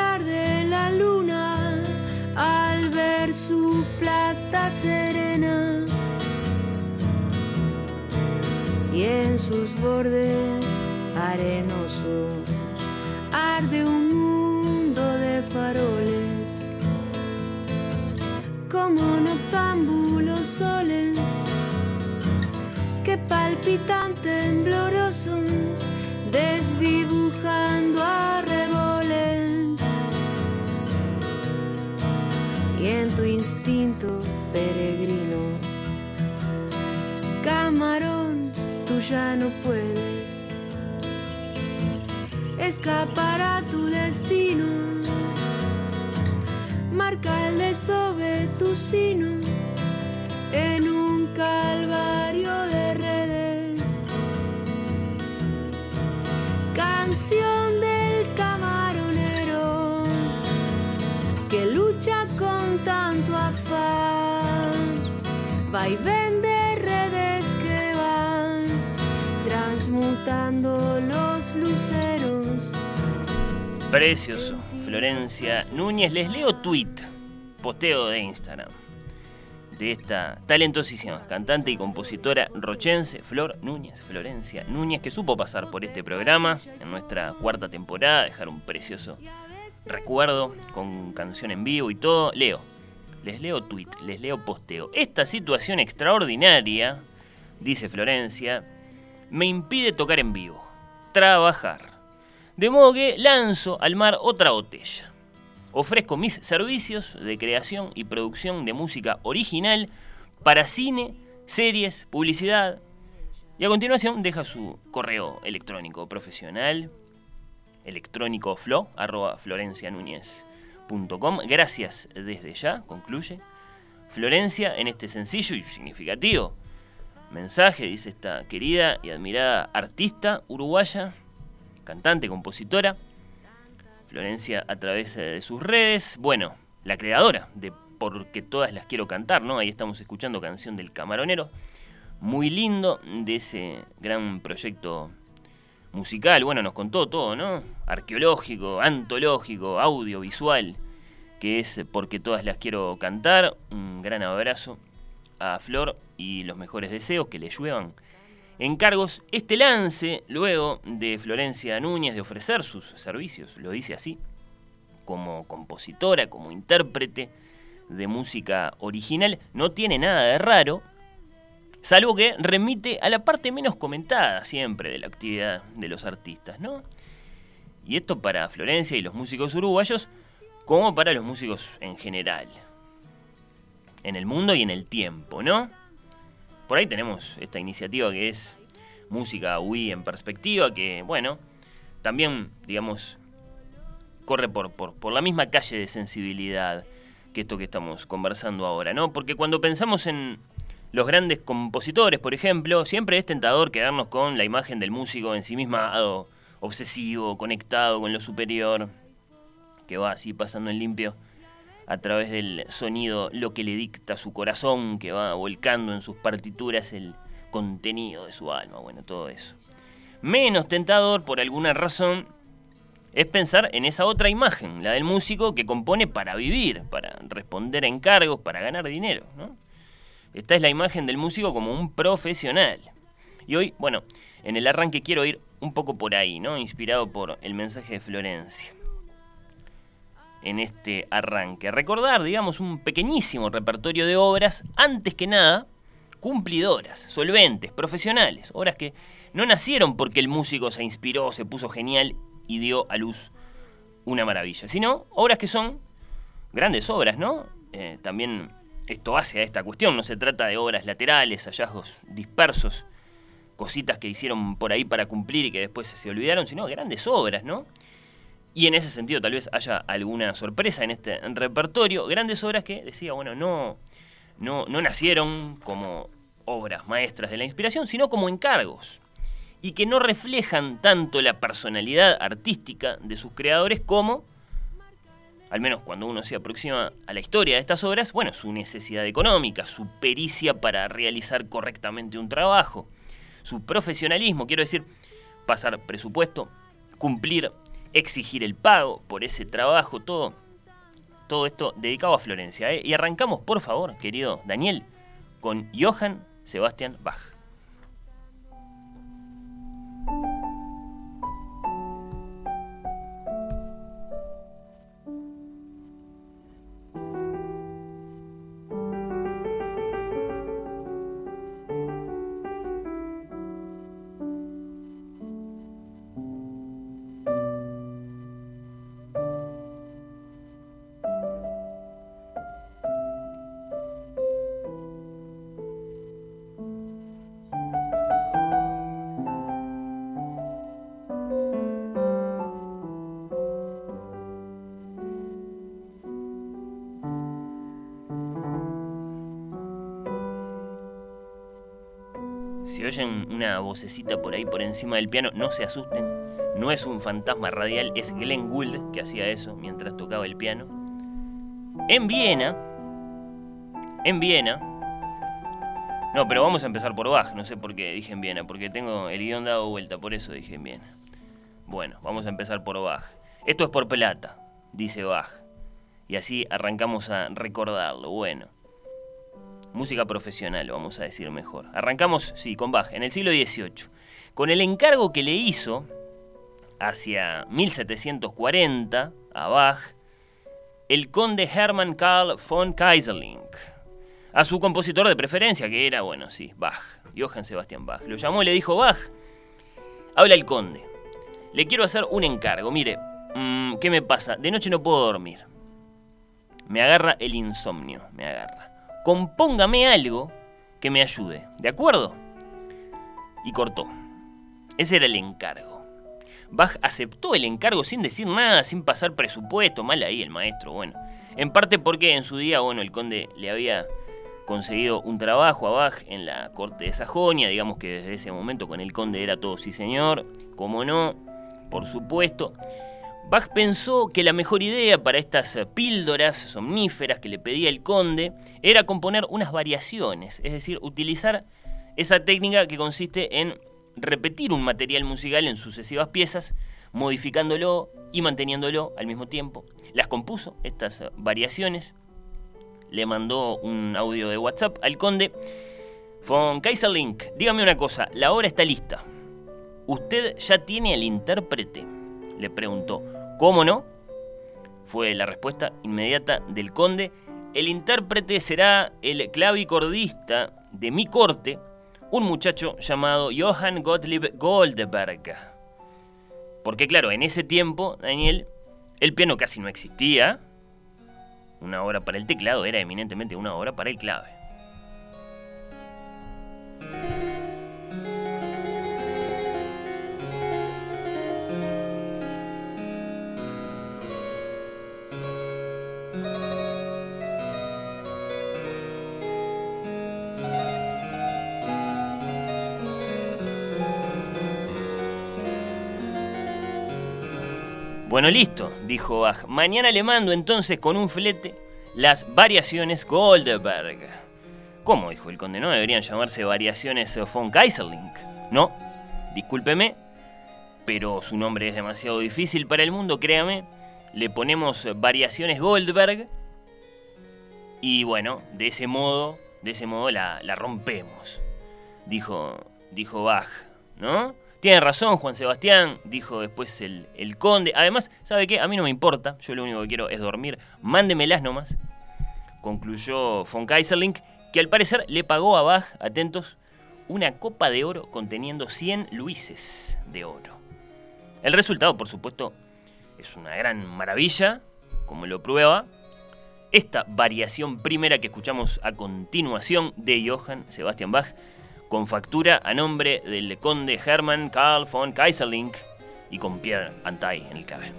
De la luna al ver su plata serena y en sus bordes arenosos arde un mundo de faroles como noctámbulos soles que palpitan temblorosos peregrino camarón tú ya no puedes escapar a tu destino. Marca el desove tu sino en un calvario Precioso. Florencia Núñez. Les leo tweet, posteo de Instagram, de esta talentosísima cantante y compositora rochense, Flor Núñez, Florencia Núñez, que supo pasar por este programa en nuestra cuarta temporada, dejar un precioso recuerdo con canción en vivo y todo. Leo, les leo tweet, les leo posteo. Esta situación extraordinaria, dice Florencia, me impide tocar en vivo, trabajar. De modo que lanzo al mar otra botella. Ofrezco mis servicios de creación y producción de música original para cine, series, publicidad. Y a continuación deja su correo electrónico profesional, electrónicoflo. Gracias desde ya, concluye. Florencia, en este sencillo y significativo mensaje, dice esta querida y admirada artista uruguaya, cantante, compositora, Florencia a través de sus redes, bueno, la creadora de Porque todas las quiero cantar, ¿no? Ahí estamos escuchando canción del camaronero, muy lindo de ese gran proyecto musical, bueno, nos contó todo, ¿no? Arqueológico, antológico, audiovisual, que es Porque todas las quiero cantar, un gran abrazo a Flor y los mejores deseos que le lluevan encargos. Este lance, luego de Florencia Núñez de ofrecer sus servicios, lo dice así, como compositora, como intérprete de música original, no tiene nada de raro, salvo que remite a la parte menos comentada siempre de la actividad de los artistas, ¿no? Y esto para Florencia y los músicos uruguayos, como para los músicos en general, en el mundo y en el tiempo, ¿no? Por ahí tenemos esta iniciativa que es Música UI en perspectiva, que, bueno, también, digamos, corre por, por, por la misma calle de sensibilidad que esto que estamos conversando ahora, ¿no? Porque cuando pensamos en los grandes compositores, por ejemplo, siempre es tentador quedarnos con la imagen del músico ensimismado, obsesivo, conectado con lo superior, que va así pasando en limpio a través del sonido lo que le dicta su corazón, que va volcando en sus partituras el contenido de su alma, bueno, todo eso. Menos tentador, por alguna razón, es pensar en esa otra imagen, la del músico que compone para vivir, para responder a encargos, para ganar dinero. ¿no? Esta es la imagen del músico como un profesional. Y hoy, bueno, en el arranque quiero ir un poco por ahí, ¿no? Inspirado por el mensaje de Florencia. En este arranque. Recordar, digamos, un pequeñísimo repertorio de obras, antes que nada, cumplidoras, solventes, profesionales. Obras que no nacieron porque el músico se inspiró, se puso genial y dio a luz una maravilla, sino obras que son grandes obras, ¿no? Eh, también esto hace a esta cuestión. No se trata de obras laterales, hallazgos dispersos, cositas que hicieron por ahí para cumplir y que después se olvidaron, sino grandes obras, ¿no? Y en ese sentido tal vez haya alguna sorpresa en este repertorio. Grandes obras que, decía, bueno, no, no, no nacieron como obras maestras de la inspiración, sino como encargos. Y que no reflejan tanto la personalidad artística de sus creadores como, al menos cuando uno se aproxima a la historia de estas obras, bueno, su necesidad económica, su pericia para realizar correctamente un trabajo, su profesionalismo, quiero decir, pasar presupuesto, cumplir exigir el pago por ese trabajo, todo, todo esto dedicado a Florencia. ¿eh? Y arrancamos, por favor, querido Daniel, con Johann Sebastian Bach. Si oyen una vocecita por ahí por encima del piano, no se asusten. No es un fantasma radial, es Glenn Gould que hacía eso mientras tocaba el piano. En Viena, en Viena, no, pero vamos a empezar por Bach, no sé por qué dije en Viena, porque tengo el guion dado vuelta, por eso dije en Viena. Bueno, vamos a empezar por Bach. Esto es por plata, dice Bach. Y así arrancamos a recordarlo. Bueno música profesional, vamos a decir mejor. Arrancamos, sí, con Bach, en el siglo XVIII, con el encargo que le hizo hacia 1740 a Bach el conde Hermann Karl von Kaiserling, a su compositor de preferencia, que era, bueno, sí, Bach, Johann Sebastian Bach. Lo llamó y le dijo, Bach, habla el conde, le quiero hacer un encargo, mire, mm, ¿qué me pasa? De noche no puedo dormir. Me agarra el insomnio, me agarra compóngame algo que me ayude, ¿de acuerdo? Y cortó. Ese era el encargo. Bach aceptó el encargo sin decir nada, sin pasar presupuesto, mal ahí el maestro, bueno. En parte porque en su día, bueno, el conde le había conseguido un trabajo a Bach en la corte de Sajonia, digamos que desde ese momento con el conde era todo sí señor, como no, por supuesto. Bach pensó que la mejor idea para estas eh, píldoras somníferas que le pedía el conde era componer unas variaciones, es decir, utilizar esa técnica que consiste en repetir un material musical en sucesivas piezas, modificándolo y manteniéndolo al mismo tiempo. Las compuso, estas eh, variaciones, le mandó un audio de WhatsApp al conde. Von Kaiserlink, dígame una cosa, la obra está lista. ¿Usted ya tiene al intérprete? Le preguntó. ¿Cómo no? Fue la respuesta inmediata del conde. El intérprete será el clavicordista de mi corte, un muchacho llamado Johann Gottlieb Goldberg. Porque claro, en ese tiempo, Daniel, el piano casi no existía. Una hora para el teclado era eminentemente una hora para el clave. Bueno, listo, dijo Bach. Mañana le mando entonces con un flete las variaciones Goldberg. ¿Cómo? dijo el conde. ¿No deberían llamarse variaciones von Kaiserling? No, discúlpeme, pero su nombre es demasiado difícil para el mundo, créame. Le ponemos variaciones Goldberg y bueno, de ese modo, de ese modo la, la rompemos. Dijo, dijo Bach, ¿no? Tiene razón Juan Sebastián, dijo después el, conde. Además, ¿sabe qué? A mí no me importa, yo lo único que quiero es dormir. Mándemelas nomás. Concluyó von Kaiserling, que al parecer le pagó a Bach, atentos, una copa de oro conteniendo 100 luises de oro. El resultado, por supuesto, es una gran maravilla, como lo prueba, esta variación primera que escuchamos a continuación de Johann Sebastian Bach, con factura a nombre del conde Hermann Karl von Kaiserling y con Pierre Antai en el clave.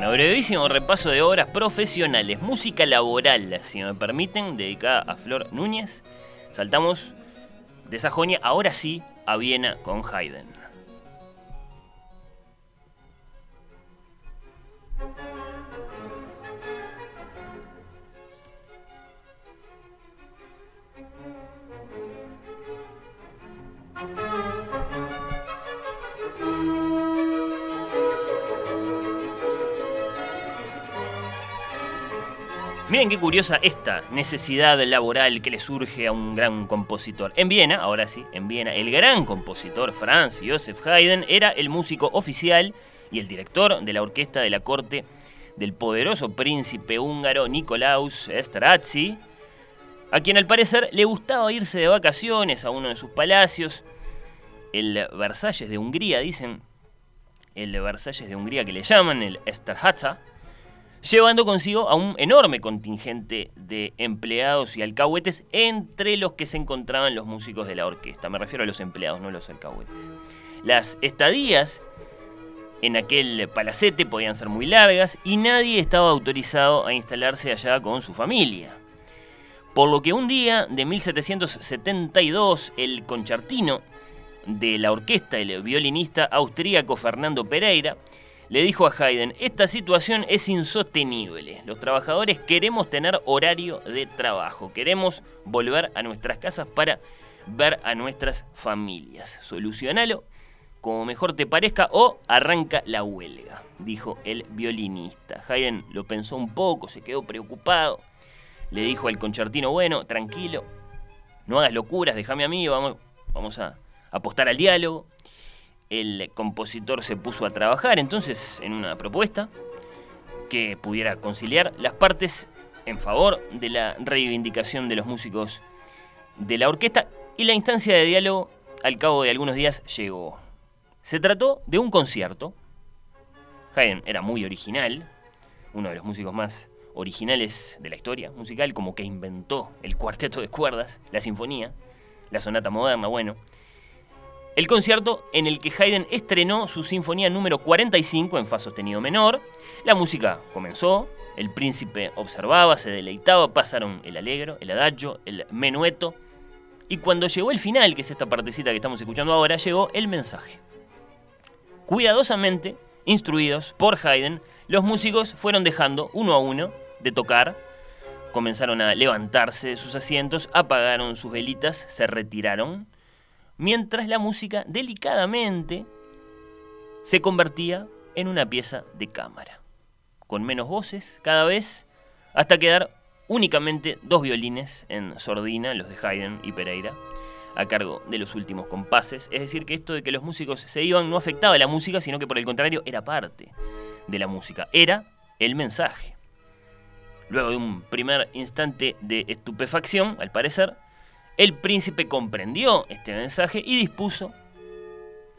Bueno, brevísimo repaso de obras profesionales. Música laboral, si me permiten, dedicada a Flor Núñez. Saltamos de Sajonia, ahora sí, a Viena con Haydn. Miren qué curiosa esta necesidad laboral que le surge a un gran compositor. En Viena, ahora sí, en Viena, el gran compositor Franz Joseph Haydn era el músico oficial y el director de la orquesta de la corte del poderoso príncipe húngaro Nikolaus Esterházy, a quien al parecer le gustaba irse de vacaciones a uno de sus palacios, el Versalles de Hungría, dicen, el Versalles de Hungría que le llaman, el Esterházy, llevando consigo a un enorme contingente de empleados y alcahuetes, entre los que se encontraban los músicos de la orquesta. Me refiero a los empleados, no a los alcahuetes. Las estadías en aquel palacete podían ser muy largas y nadie estaba autorizado a instalarse allá con su familia. Por lo que un día de 1772 el concertino de la orquesta, el violinista austríaco Fernando Pereira, le dijo a Haydn, esta situación es insostenible. Los trabajadores queremos tener horario de trabajo, queremos volver a nuestras casas para ver a nuestras familias. Solucionalo como mejor te parezca o arranca la huelga, dijo el violinista. Haydn lo pensó un poco, se quedó preocupado. Le dijo al concertino, bueno, tranquilo, no hagas locuras, déjame a mí, vamos, vamos a apostar al diálogo el compositor se puso a trabajar entonces en una propuesta que pudiera conciliar las partes en favor de la reivindicación de los músicos de la orquesta y la instancia de diálogo al cabo de algunos días llegó. Se trató de un concierto. Haydn era muy original, uno de los músicos más originales de la historia musical, como que inventó el cuarteto de cuerdas, la sinfonía, la sonata moderna, bueno. El concierto en el que Haydn estrenó su sinfonía número 45 en fa sostenido menor. La música comenzó, el príncipe observaba, se deleitaba, pasaron el alegro, el adagio, el menueto. Y cuando llegó el final, que es esta partecita que estamos escuchando ahora, llegó el mensaje. Cuidadosamente, instruidos por Haydn, los músicos fueron dejando uno a uno de tocar, comenzaron a levantarse de sus asientos, apagaron sus velitas, se retiraron mientras la música delicadamente se convertía en una pieza de cámara, con menos voces cada vez, hasta quedar únicamente dos violines en sordina, los de Haydn y Pereira, a cargo de los últimos compases. Es decir, que esto de que los músicos se iban no afectaba a la música, sino que por el contrario era parte de la música, era el mensaje. Luego de un primer instante de estupefacción, al parecer, el príncipe comprendió este mensaje y dispuso,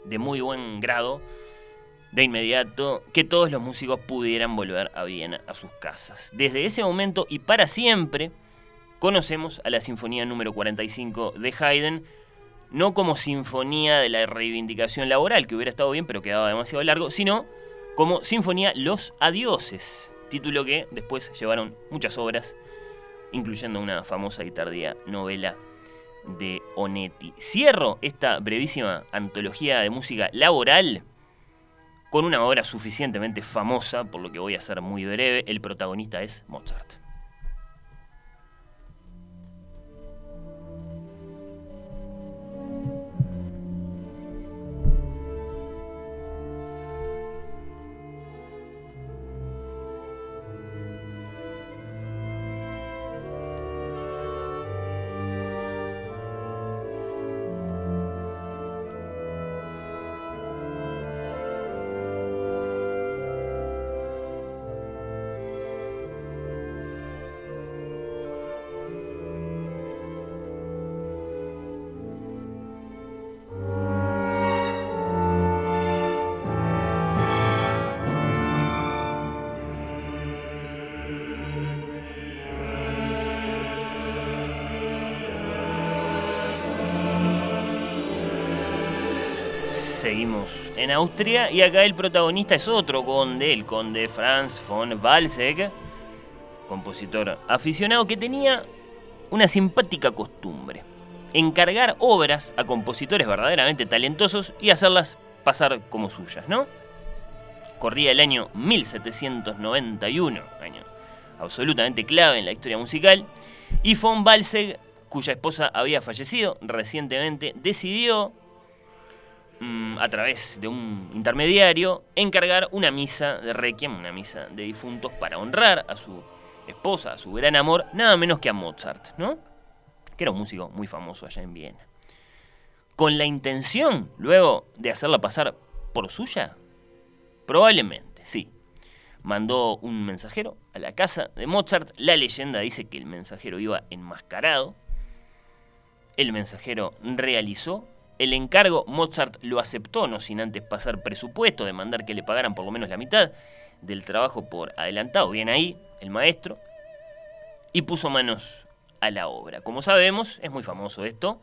de muy buen grado, de inmediato, que todos los músicos pudieran volver a Viena a sus casas. Desde ese momento y para siempre, conocemos a la Sinfonía número 45 de Haydn, no como Sinfonía de la Reivindicación Laboral, que hubiera estado bien pero quedaba demasiado largo, sino como Sinfonía Los Adioses, título que después llevaron muchas obras, incluyendo una famosa y tardía novela de Onetti. Cierro esta brevísima antología de música laboral con una obra suficientemente famosa, por lo que voy a ser muy breve. El protagonista es Mozart. Seguimos en Austria y acá el protagonista es otro conde, el conde Franz von Walsegg, compositor aficionado que tenía una simpática costumbre, encargar obras a compositores verdaderamente talentosos y hacerlas pasar como suyas, ¿no? Corría el año 1791, año absolutamente clave en la historia musical, y von Walsegg, cuya esposa había fallecido recientemente, decidió Mm, a través de un intermediario, encargar una misa de requiem, una misa de difuntos, para honrar a su esposa, a su gran amor, nada menos que a Mozart, ¿no? Que era un músico muy famoso allá en Viena. Con la intención, luego, de hacerla pasar por suya, probablemente, sí. Mandó un mensajero a la casa de Mozart. La leyenda dice que el mensajero iba enmascarado. El mensajero realizó el encargo Mozart lo aceptó, no sin antes pasar presupuesto, de mandar que le pagaran por lo menos la mitad del trabajo por adelantado. Bien ahí, el maestro, y puso manos a la obra. Como sabemos, es muy famoso esto,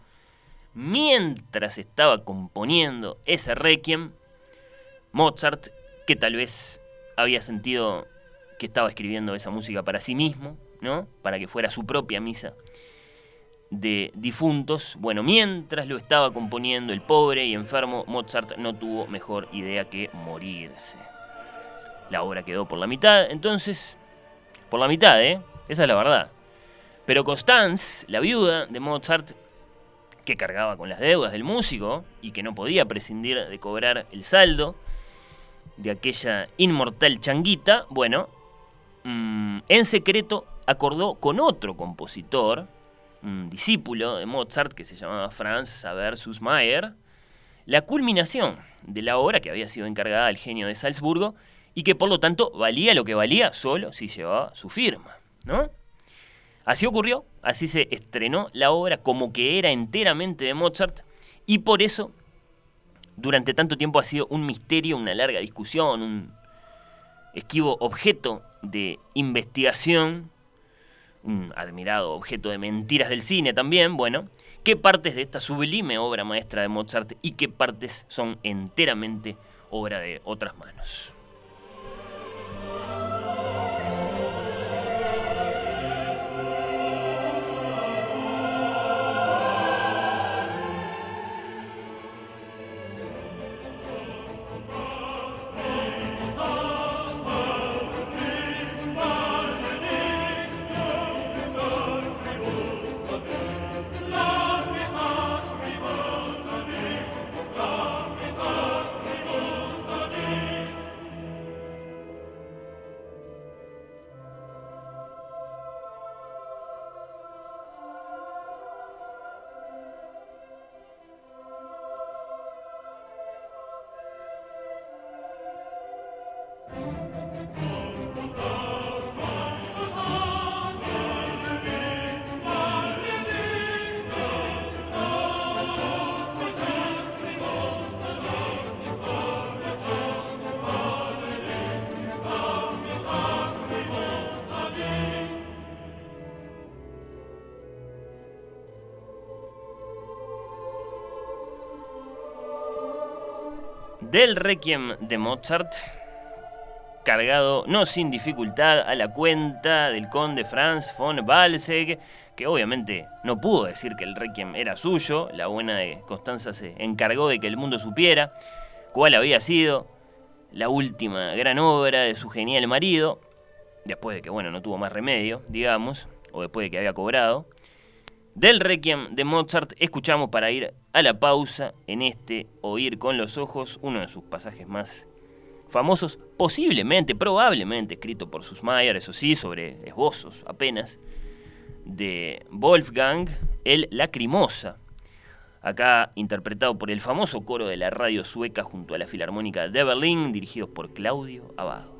mientras estaba componiendo ese requiem, Mozart, que tal vez había sentido que estaba escribiendo esa música para sí mismo, ¿no? Para que fuera su propia misa de difuntos. Bueno, mientras lo estaba componiendo el pobre y enfermo, Mozart no tuvo mejor idea que morirse. La obra quedó por la mitad, entonces, por la mitad, ¿eh? Esa es la verdad. Pero Constance, la viuda de Mozart, que cargaba con las deudas del músico y que no podía prescindir de cobrar el saldo de aquella inmortal changuita, bueno, mm, en secreto acordó con otro compositor, un discípulo de Mozart que se llamaba Franz Saversus Mayer, la culminación de la obra que había sido encargada al genio de Salzburgo y que por lo tanto valía lo que valía solo si llevaba su firma, ¿no? Así ocurrió, así se estrenó la obra como que era enteramente de Mozart y por eso durante tanto tiempo ha sido un misterio, una larga discusión, un esquivo objeto de investigación admirado objeto de mentiras del cine también, bueno, qué partes de esta sublime obra maestra de Mozart y qué partes son enteramente obra de otras manos. Del Requiem de Mozart, cargado no sin dificultad a la cuenta del conde Franz von Walsegg, que obviamente no pudo decir que el Requiem era suyo, la buena de Constanza se encargó de que el mundo supiera cuál había sido la última gran obra de su genial marido, después de que, bueno, no tuvo más remedio, digamos, o después de que había cobrado. Del Requiem de Mozart escuchamos para ir a la pausa en este Oír con los Ojos, uno de sus pasajes más famosos, posiblemente, probablemente escrito por Mayer, eso sí, sobre esbozos apenas, de Wolfgang, el Lacrimosa, acá interpretado por el famoso coro de la radio sueca junto a la Filarmónica de Berlín, dirigidos por Claudio Abado.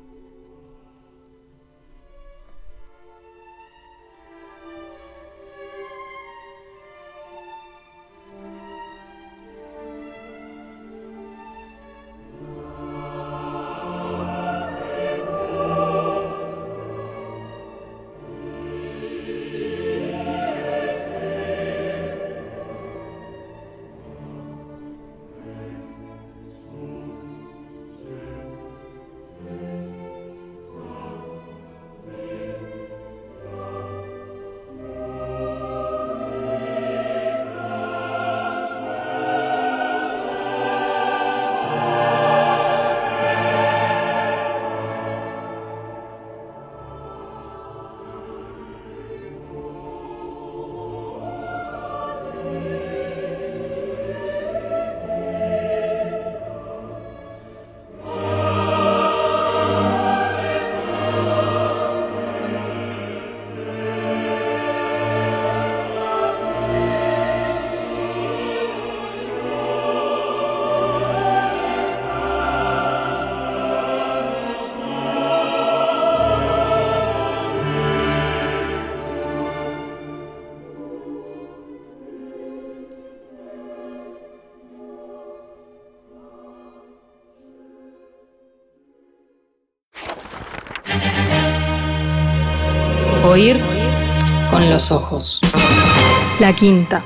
Ojos. La quinta.